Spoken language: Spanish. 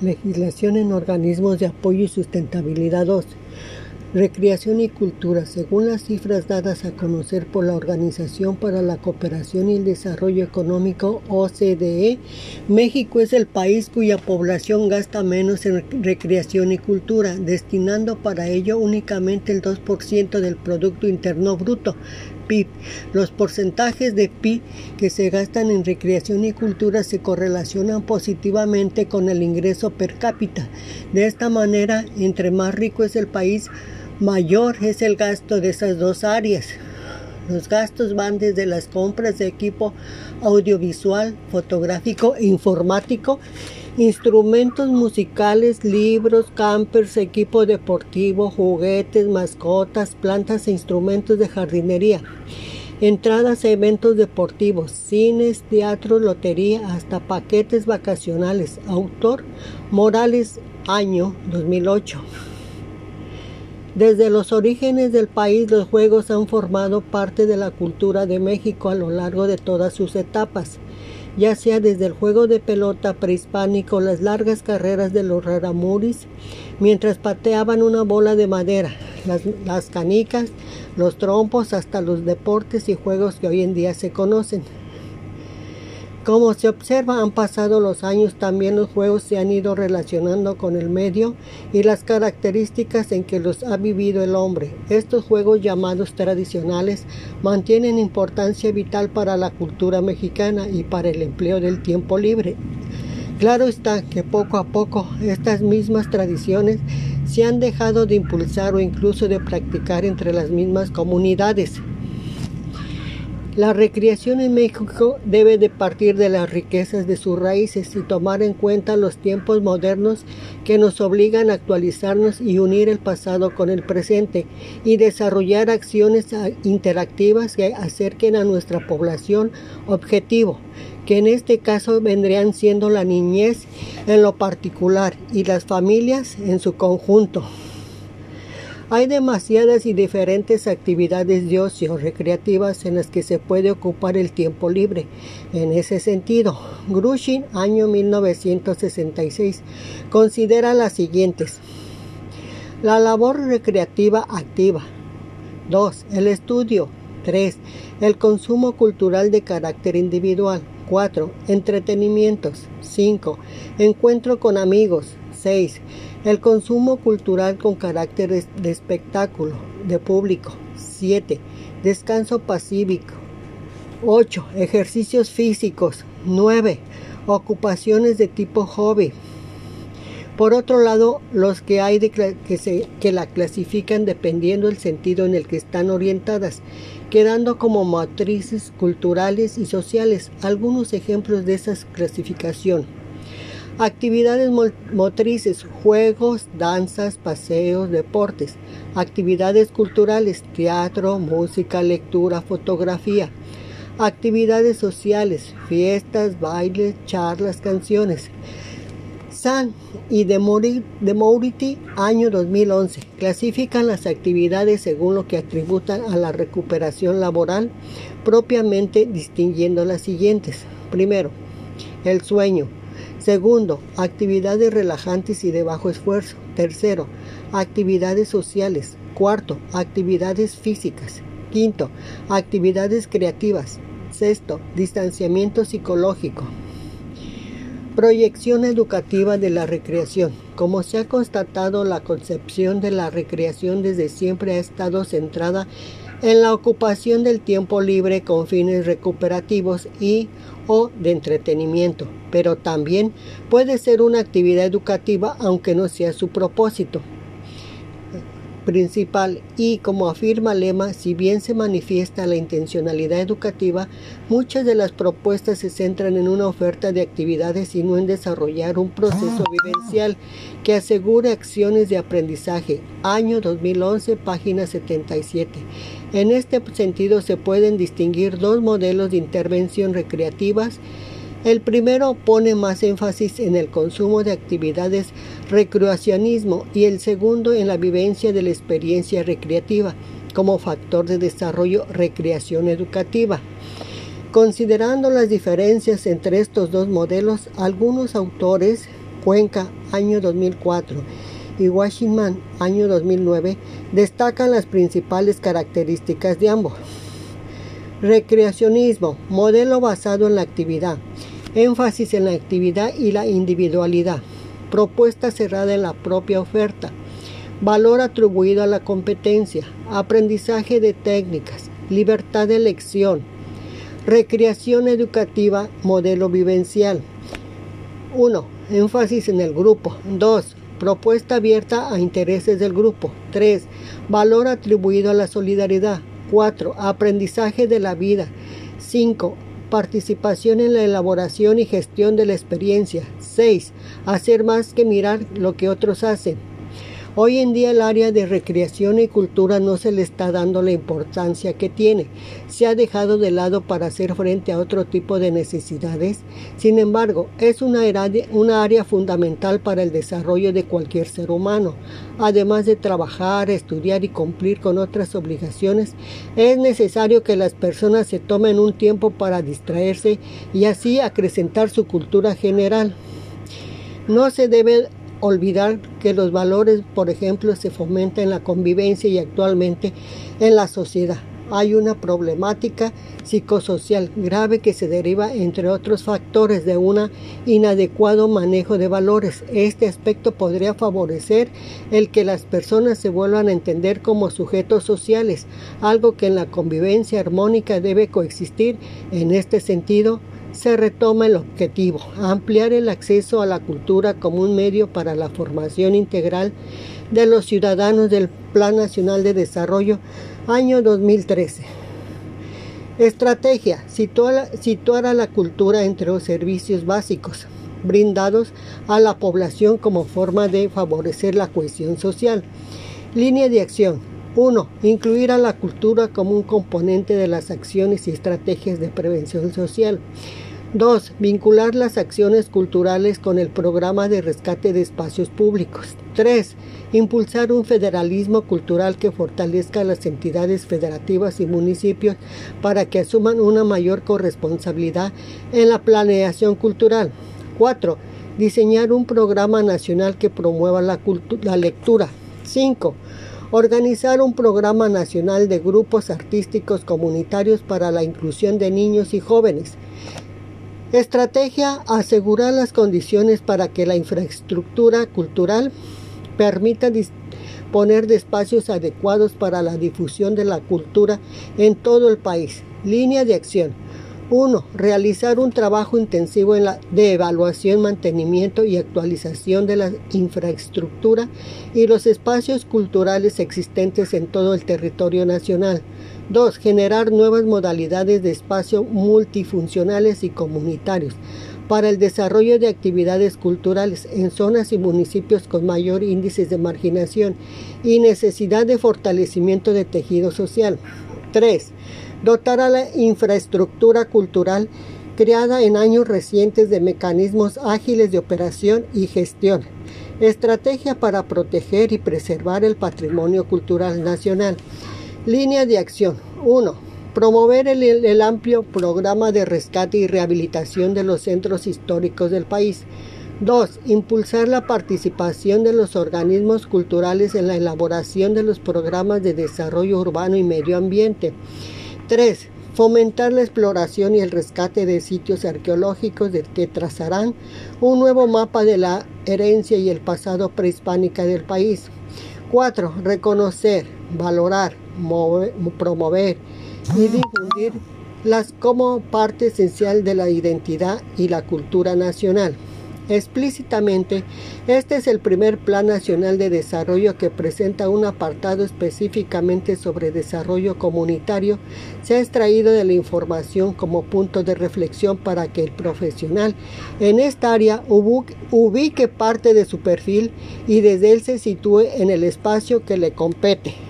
Legislación en organismos de apoyo y sustentabilidad 2. Recreación y cultura. Según las cifras dadas a conocer por la Organización para la Cooperación y el Desarrollo Económico OCDE, México es el país cuya población gasta menos en recreación y cultura, destinando para ello únicamente el 2% del Producto Interno Bruto. PIB. Los porcentajes de PIB que se gastan en recreación y cultura se correlacionan positivamente con el ingreso per cápita. De esta manera, entre más rico es el país, mayor es el gasto de esas dos áreas. Los gastos van desde las compras de equipo audiovisual, fotográfico e informático, instrumentos musicales, libros, campers, equipo deportivo, juguetes, mascotas, plantas e instrumentos de jardinería. Entradas a eventos deportivos, cines, teatros, lotería, hasta paquetes vacacionales. Autor Morales, año 2008. Desde los orígenes del país los juegos han formado parte de la cultura de México a lo largo de todas sus etapas, ya sea desde el juego de pelota prehispánico, las largas carreras de los raramuris, mientras pateaban una bola de madera, las, las canicas, los trompos, hasta los deportes y juegos que hoy en día se conocen. Como se observa, han pasado los años, también los juegos se han ido relacionando con el medio y las características en que los ha vivido el hombre. Estos juegos llamados tradicionales mantienen importancia vital para la cultura mexicana y para el empleo del tiempo libre. Claro está que poco a poco estas mismas tradiciones se han dejado de impulsar o incluso de practicar entre las mismas comunidades. La recreación en México debe de partir de las riquezas de sus raíces y tomar en cuenta los tiempos modernos que nos obligan a actualizarnos y unir el pasado con el presente y desarrollar acciones interactivas que acerquen a nuestra población objetivo, que en este caso vendrían siendo la niñez en lo particular y las familias en su conjunto. Hay demasiadas y diferentes actividades de ocio recreativas en las que se puede ocupar el tiempo libre. En ese sentido, Grushin, año 1966, considera las siguientes. La labor recreativa activa. 2. El estudio. 3. El consumo cultural de carácter individual. 4. Entretenimientos. 5. Encuentro con amigos. 6. El consumo cultural con carácter de espectáculo, de público. 7. Descanso pacífico. 8. Ejercicios físicos. 9. Ocupaciones de tipo hobby. Por otro lado, los que hay que, se, que la clasifican dependiendo del sentido en el que están orientadas, quedando como matrices culturales y sociales. Algunos ejemplos de esa clasificación. Actividades motrices, juegos, danzas, paseos, deportes. Actividades culturales, teatro, música, lectura, fotografía. Actividades sociales, fiestas, bailes, charlas, canciones. San y de año 2011, clasifican las actividades según lo que atributan a la recuperación laboral, propiamente distinguiendo las siguientes. Primero, el sueño, Segundo, actividades relajantes y de bajo esfuerzo. Tercero, actividades sociales. Cuarto, actividades físicas. Quinto, actividades creativas. Sexto, distanciamiento psicológico. Proyección educativa de la recreación. Como se ha constatado, la concepción de la recreación desde siempre ha estado centrada en la ocupación del tiempo libre con fines recuperativos y o de entretenimiento, pero también puede ser una actividad educativa aunque no sea su propósito principal y como afirma Lema, si bien se manifiesta la intencionalidad educativa, muchas de las propuestas se centran en una oferta de actividades y no en desarrollar un proceso vivencial que asegure acciones de aprendizaje. Año 2011, página 77. En este sentido se pueden distinguir dos modelos de intervención recreativas el primero pone más énfasis en el consumo de actividades recreacionismo y el segundo en la vivencia de la experiencia recreativa como factor de desarrollo recreación educativa. Considerando las diferencias entre estos dos modelos, algunos autores Cuenca, año 2004, y Washington, año 2009, destacan las principales características de ambos. Recreacionismo, modelo basado en la actividad, énfasis en la actividad y la individualidad, propuesta cerrada en la propia oferta, valor atribuido a la competencia, aprendizaje de técnicas, libertad de elección, recreación educativa, modelo vivencial. 1. Énfasis en el grupo. 2. Propuesta abierta a intereses del grupo. 3. Valor atribuido a la solidaridad. 4. Aprendizaje de la vida. 5. Participación en la elaboración y gestión de la experiencia. 6. Hacer más que mirar lo que otros hacen. Hoy en día el área de recreación y cultura no se le está dando la importancia que tiene. Se ha dejado de lado para hacer frente a otro tipo de necesidades. Sin embargo, es una área, fundamental para el desarrollo de cualquier ser humano. Además de trabajar, estudiar y cumplir con otras obligaciones, es necesario que las personas se tomen un tiempo para distraerse y así acrecentar su cultura general. No se debe olvidar que los valores, por ejemplo, se fomentan en la convivencia y actualmente en la sociedad. Hay una problemática psicosocial grave que se deriva, entre otros factores, de un inadecuado manejo de valores. Este aspecto podría favorecer el que las personas se vuelvan a entender como sujetos sociales, algo que en la convivencia armónica debe coexistir. En este sentido, se retoma el objetivo, ampliar el acceso a la cultura como un medio para la formación integral de los ciudadanos del Plan Nacional de Desarrollo año 2013. Estrategia, situar, situar a la cultura entre los servicios básicos brindados a la población como forma de favorecer la cohesión social. Línea de acción. 1. Incluir a la cultura como un componente de las acciones y estrategias de prevención social. 2. Vincular las acciones culturales con el programa de rescate de espacios públicos. 3. Impulsar un federalismo cultural que fortalezca a las entidades federativas y municipios para que asuman una mayor corresponsabilidad en la planeación cultural. 4. Diseñar un programa nacional que promueva la, la lectura. 5. Organizar un programa nacional de grupos artísticos comunitarios para la inclusión de niños y jóvenes. Estrategia, asegurar las condiciones para que la infraestructura cultural permita disponer de espacios adecuados para la difusión de la cultura en todo el país. Línea de acción. 1. Realizar un trabajo intensivo de evaluación, mantenimiento y actualización de la infraestructura y los espacios culturales existentes en todo el territorio nacional. 2. Generar nuevas modalidades de espacio multifuncionales y comunitarios para el desarrollo de actividades culturales en zonas y municipios con mayor índice de marginación y necesidad de fortalecimiento de tejido social. 3. Dotar a la infraestructura cultural creada en años recientes de mecanismos ágiles de operación y gestión. Estrategia para proteger y preservar el patrimonio cultural nacional. Línea de acción. 1. Promover el, amplio programa de rescate y rehabilitación de los centros históricos del país. 2. Impulsar la participación de los organismos culturales en la elaboración de los programas de desarrollo urbano y medio ambiente. 3. Fomentar la exploración y el rescate de sitios arqueológicos que trazarán un nuevo mapa de la herencia y el pasado prehispánica del país. 4. Reconocer, valorar, promover y difundir las como parte esencial de la identidad y la cultura nacional. Explícitamente, este es el primer Plan Nacional de Desarrollo que presenta un apartado específicamente sobre desarrollo comunitario. Se ha extraído de la información como punto de reflexión para que el profesional en esta área ubique parte de su perfil y desde él se sitúe en el espacio que le compete.